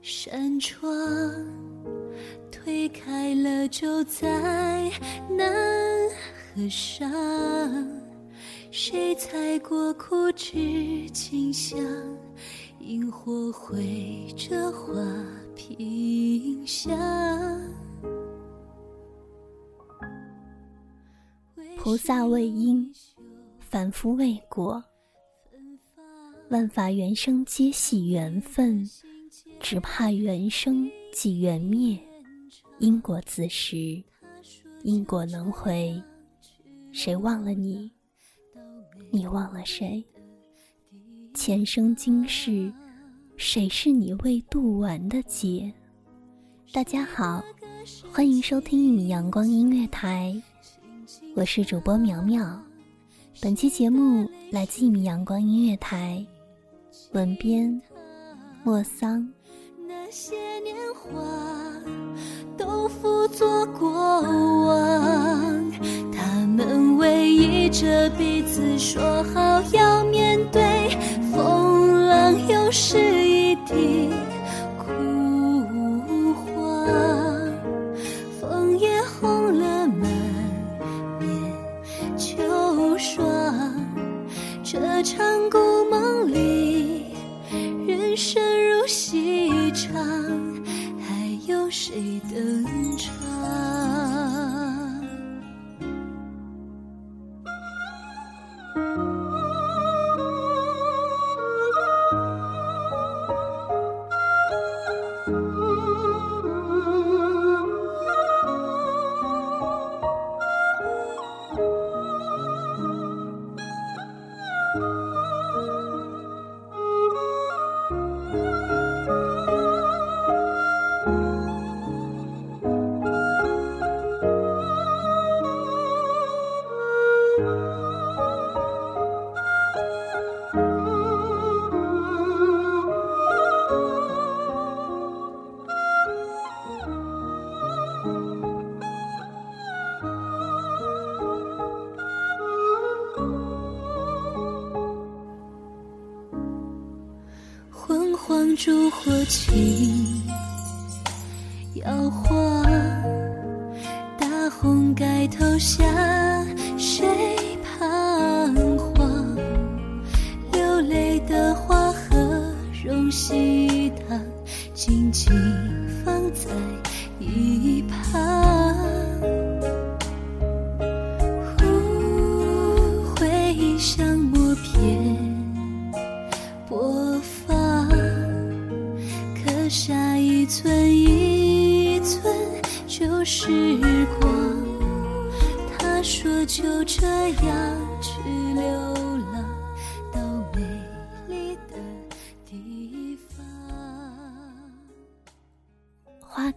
扇窗。推开了，就在难合上。谁踩过枯枝清香？萤火绘着花屏香。菩萨为因，凡夫为果。万法缘生皆系缘分，只怕缘生即缘灭。因果自食，因果轮回，谁忘了你？你忘了谁？前生今世，谁是你未渡完的劫？大家好，欢迎收听一米阳光音乐台，我是主播苗苗。本期节目来自一米阳光音乐台，文编莫桑。那些年华。都付作过往，他们偎依着彼此，说好要面对风浪，有时烛火轻摇晃，大红盖头下，谁彷徨？流泪的花和容西塘，静静放在一旁。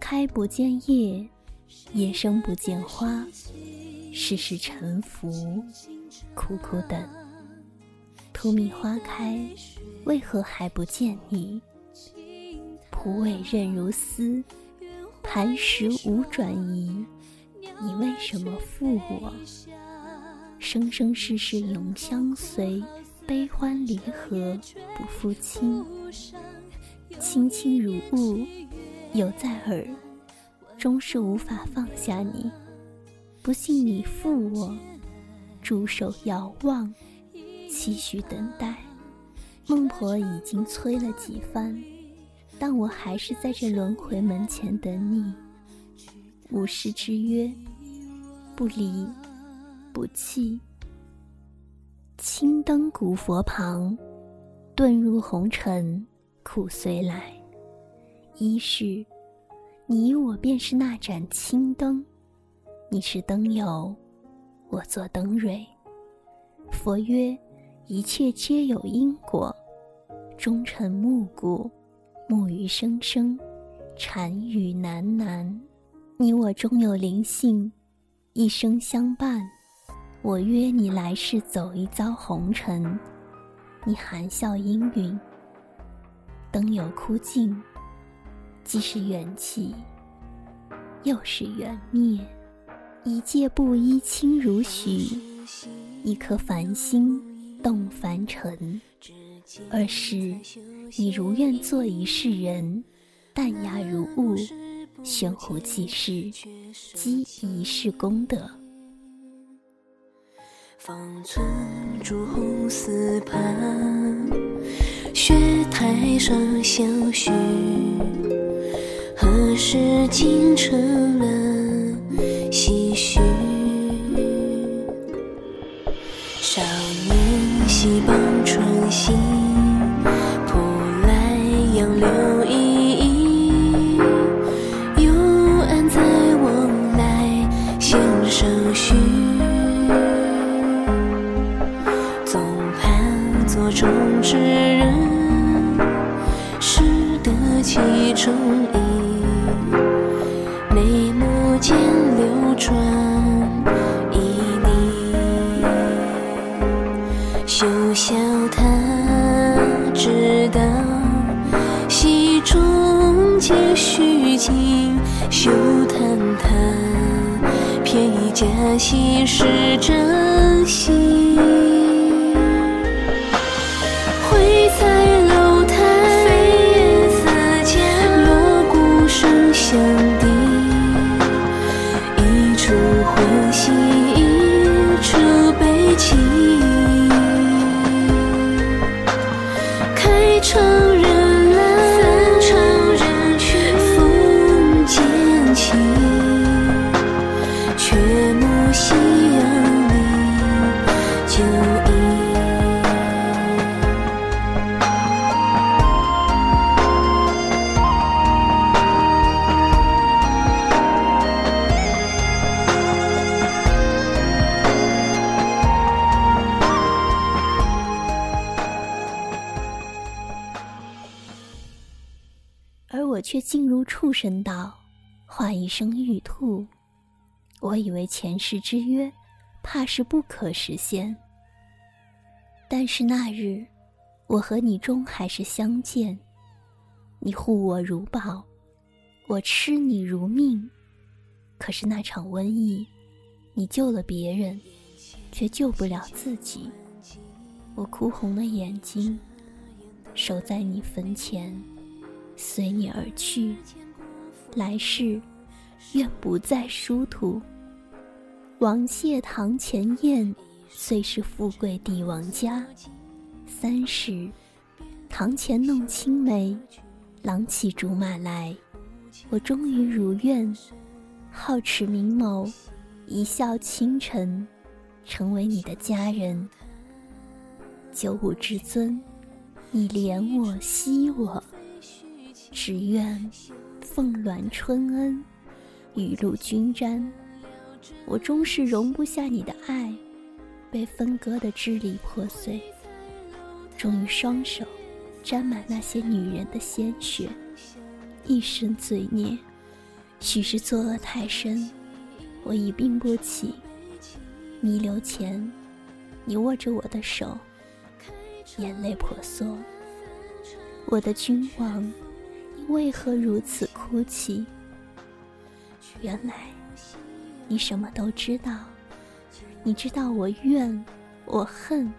开不见叶，叶生不见花，世事沉浮，苦苦等。荼蘼花开，为何还不见你？蒲苇韧如丝，磐石无转移。你为什么负我？生生世世永相随，悲欢离合不负卿。卿卿如晤，犹在耳，终是无法放下你。不信你负我，驻守遥望，期许等待。孟婆已经催了几番。但我还是在这轮回门前等你，无誓之约，不离不弃。青灯古佛旁，遁入红尘，苦随来。一是，你我便是那盏青灯，你是灯油，我做灯蕊。佛曰：一切皆有因果，终成暮鼓。木鱼声声，禅语喃喃，你我终有灵性，一生相伴。我约你来世走一遭红尘，你含笑应允。灯有枯尽，既是缘起，又是缘灭。一介布衣轻如许，一颗繁星动凡尘。二是你如愿做一世人，淡雅如雾，悬壶济世，积一世功德。方寸朱红丝畔，雪台上相许，何时竟成了。这心是真心。竟入畜生道，化一生玉兔。我以为前世之约，怕是不可实现。但是那日，我和你终还是相见。你护我如宝，我痴你如命。可是那场瘟疫，你救了别人，却救不了自己。我哭红了眼睛，守在你坟前。随你而去，来世愿不再殊途。王谢堂前燕，虽是富贵帝王家。三十，堂前弄青梅，郎骑竹马来。我终于如愿，皓齿明眸，一笑倾城，成为你的佳人。九五至尊，你怜我惜我。只愿凤鸾春恩，雨露均沾。我终是容不下你的爱，被分割的支离破碎。终于双手沾满那些女人的鲜血，一身罪孽。许是作恶太深，我已病不起。弥留前，你握着我的手，眼泪婆娑。我的君王。为何如此哭泣？原来你什么都知道，你知道我怨，我恨，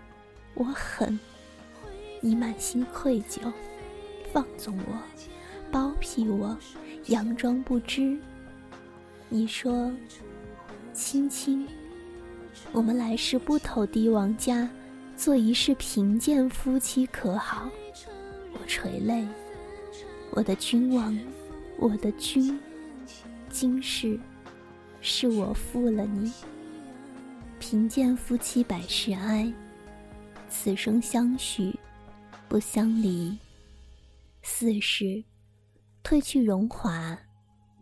我狠，你满心愧疚，放纵我，包庇我，佯装不知。你说：“青青，我们来世不投帝王家，做一世贫贱夫妻，可好？”我垂泪。我的君王，我的君，今世是我负了你。贫贱夫妻百事哀，此生相许不相离。四是褪去荣华，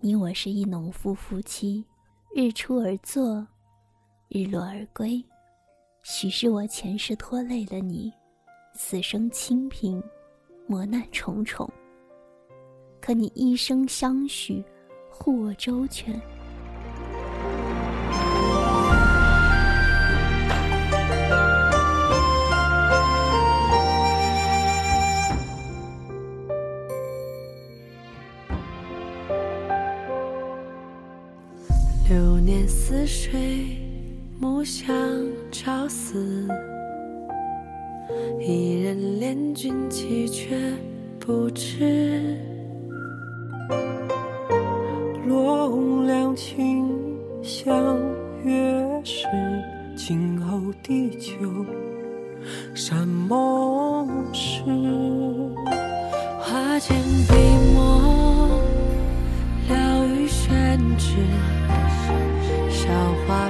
你我是一农夫夫妻，日出而作，日落而归。许是我前世拖累了你，此生清贫，磨难重重。和你一生相许，护我周全。流年似水，暮香朝思。一人恋君泣却不知。两情相悦时，今后地久山盟誓。花间笔墨，了于宣纸。韶华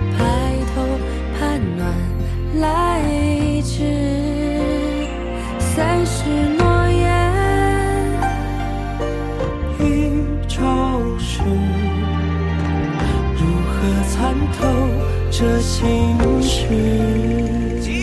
这心事？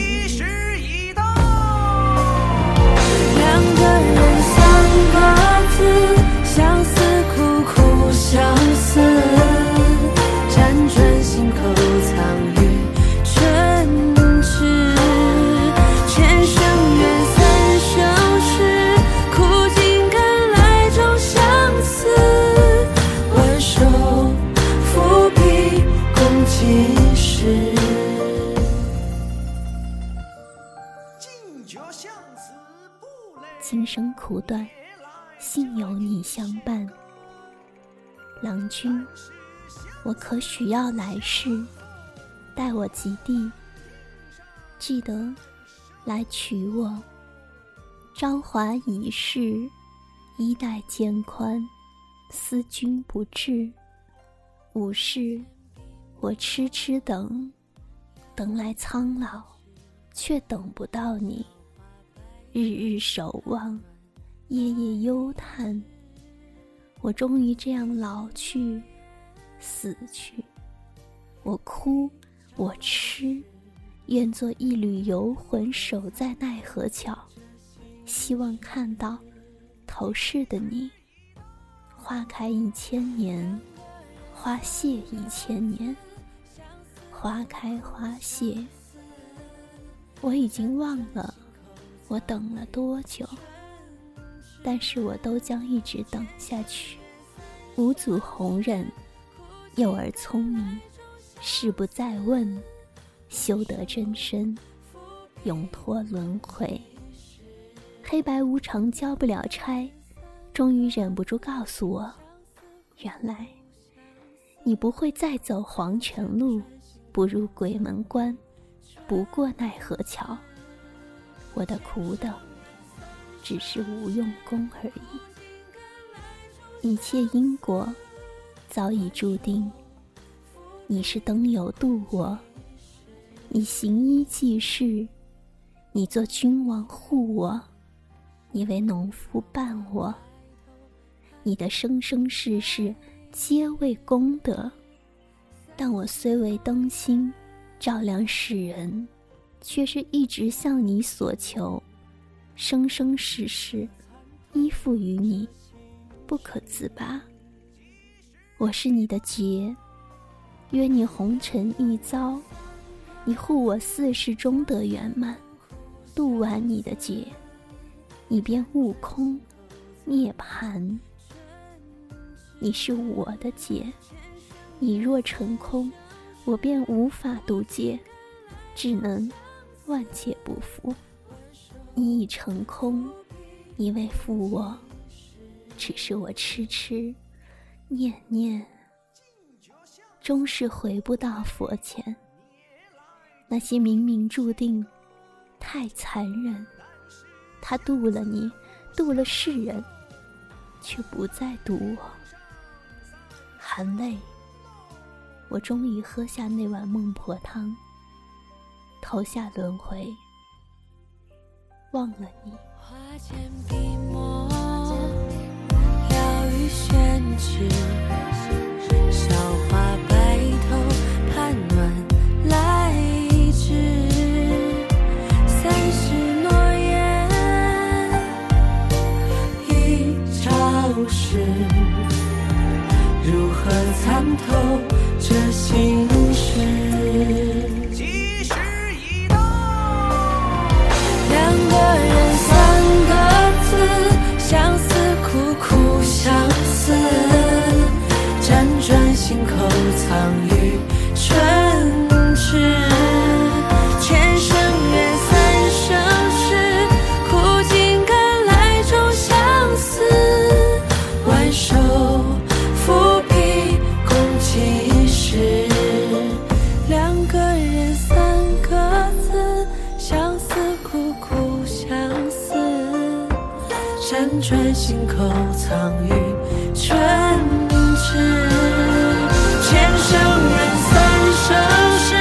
生苦短，幸有你相伴。郎君，我可许要来世，待我及第，记得来娶我。朝华已逝，衣带渐宽，思君不至。午时，我痴痴等，等来苍老，却等不到你。日日守望，夜夜忧叹。我终于这样老去，死去。我哭，我痴，愿做一缕游魂，守在奈何桥，希望看到头世的你。花开一千年，花谢一千年。花开花谢，我已经忘了。我等了多久？但是我都将一直等下去。五祖弘忍，幼儿聪明，事不再问，修得真身，永脱轮回。黑白无常交不了差，终于忍不住告诉我：原来你不会再走黄泉路，不入鬼门关，不过奈何桥。我的苦等，只是无用功而已。一切因果早已注定。你是灯油渡我，你行医济世，你做君王护我，你为农夫伴我。你的生生世世皆为功德，但我虽为灯芯，照亮世人。却是一直向你所求，生生世世依附于你，不可自拔。我是你的劫，约你红尘一遭，你护我四世终得圆满，渡完你的劫，你便悟空涅槃。你是我的劫，你若成空，我便无法渡劫，只能。万劫不复，你已成空，你未负我，只是我痴痴念念，终是回不到佛前。那些冥冥注定，太残忍。他渡了你，渡了世人，却不再渡我。含泪，我终于喝下那碗孟婆汤。投下轮回，忘了你。花间笔墨，了于宣纸。韶华白头，盼暖来至。三世诺言，一朝。时，如何参透苦苦相思，辗转心口藏于口藏于唇齿。千生缘三生石，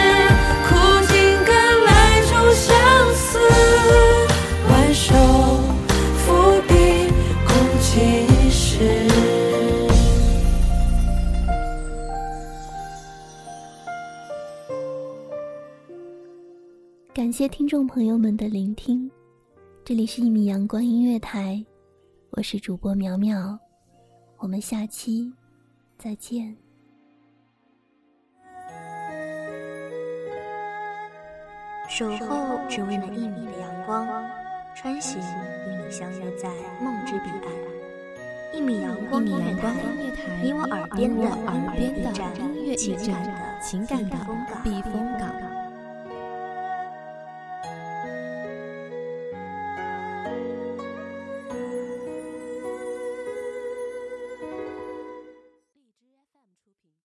苦尽甘来终相思。挽手伏笔共几时？感谢听众朋友们的聆听，这里是一米阳光音乐台，我是主播苗苗，我们下期再见。守候只为那一米的阳光，穿行与你相约在梦之彼岸。一米阳光音乐台，你我耳边的耳边的音乐驿站，音乐驿站，情感的避风港。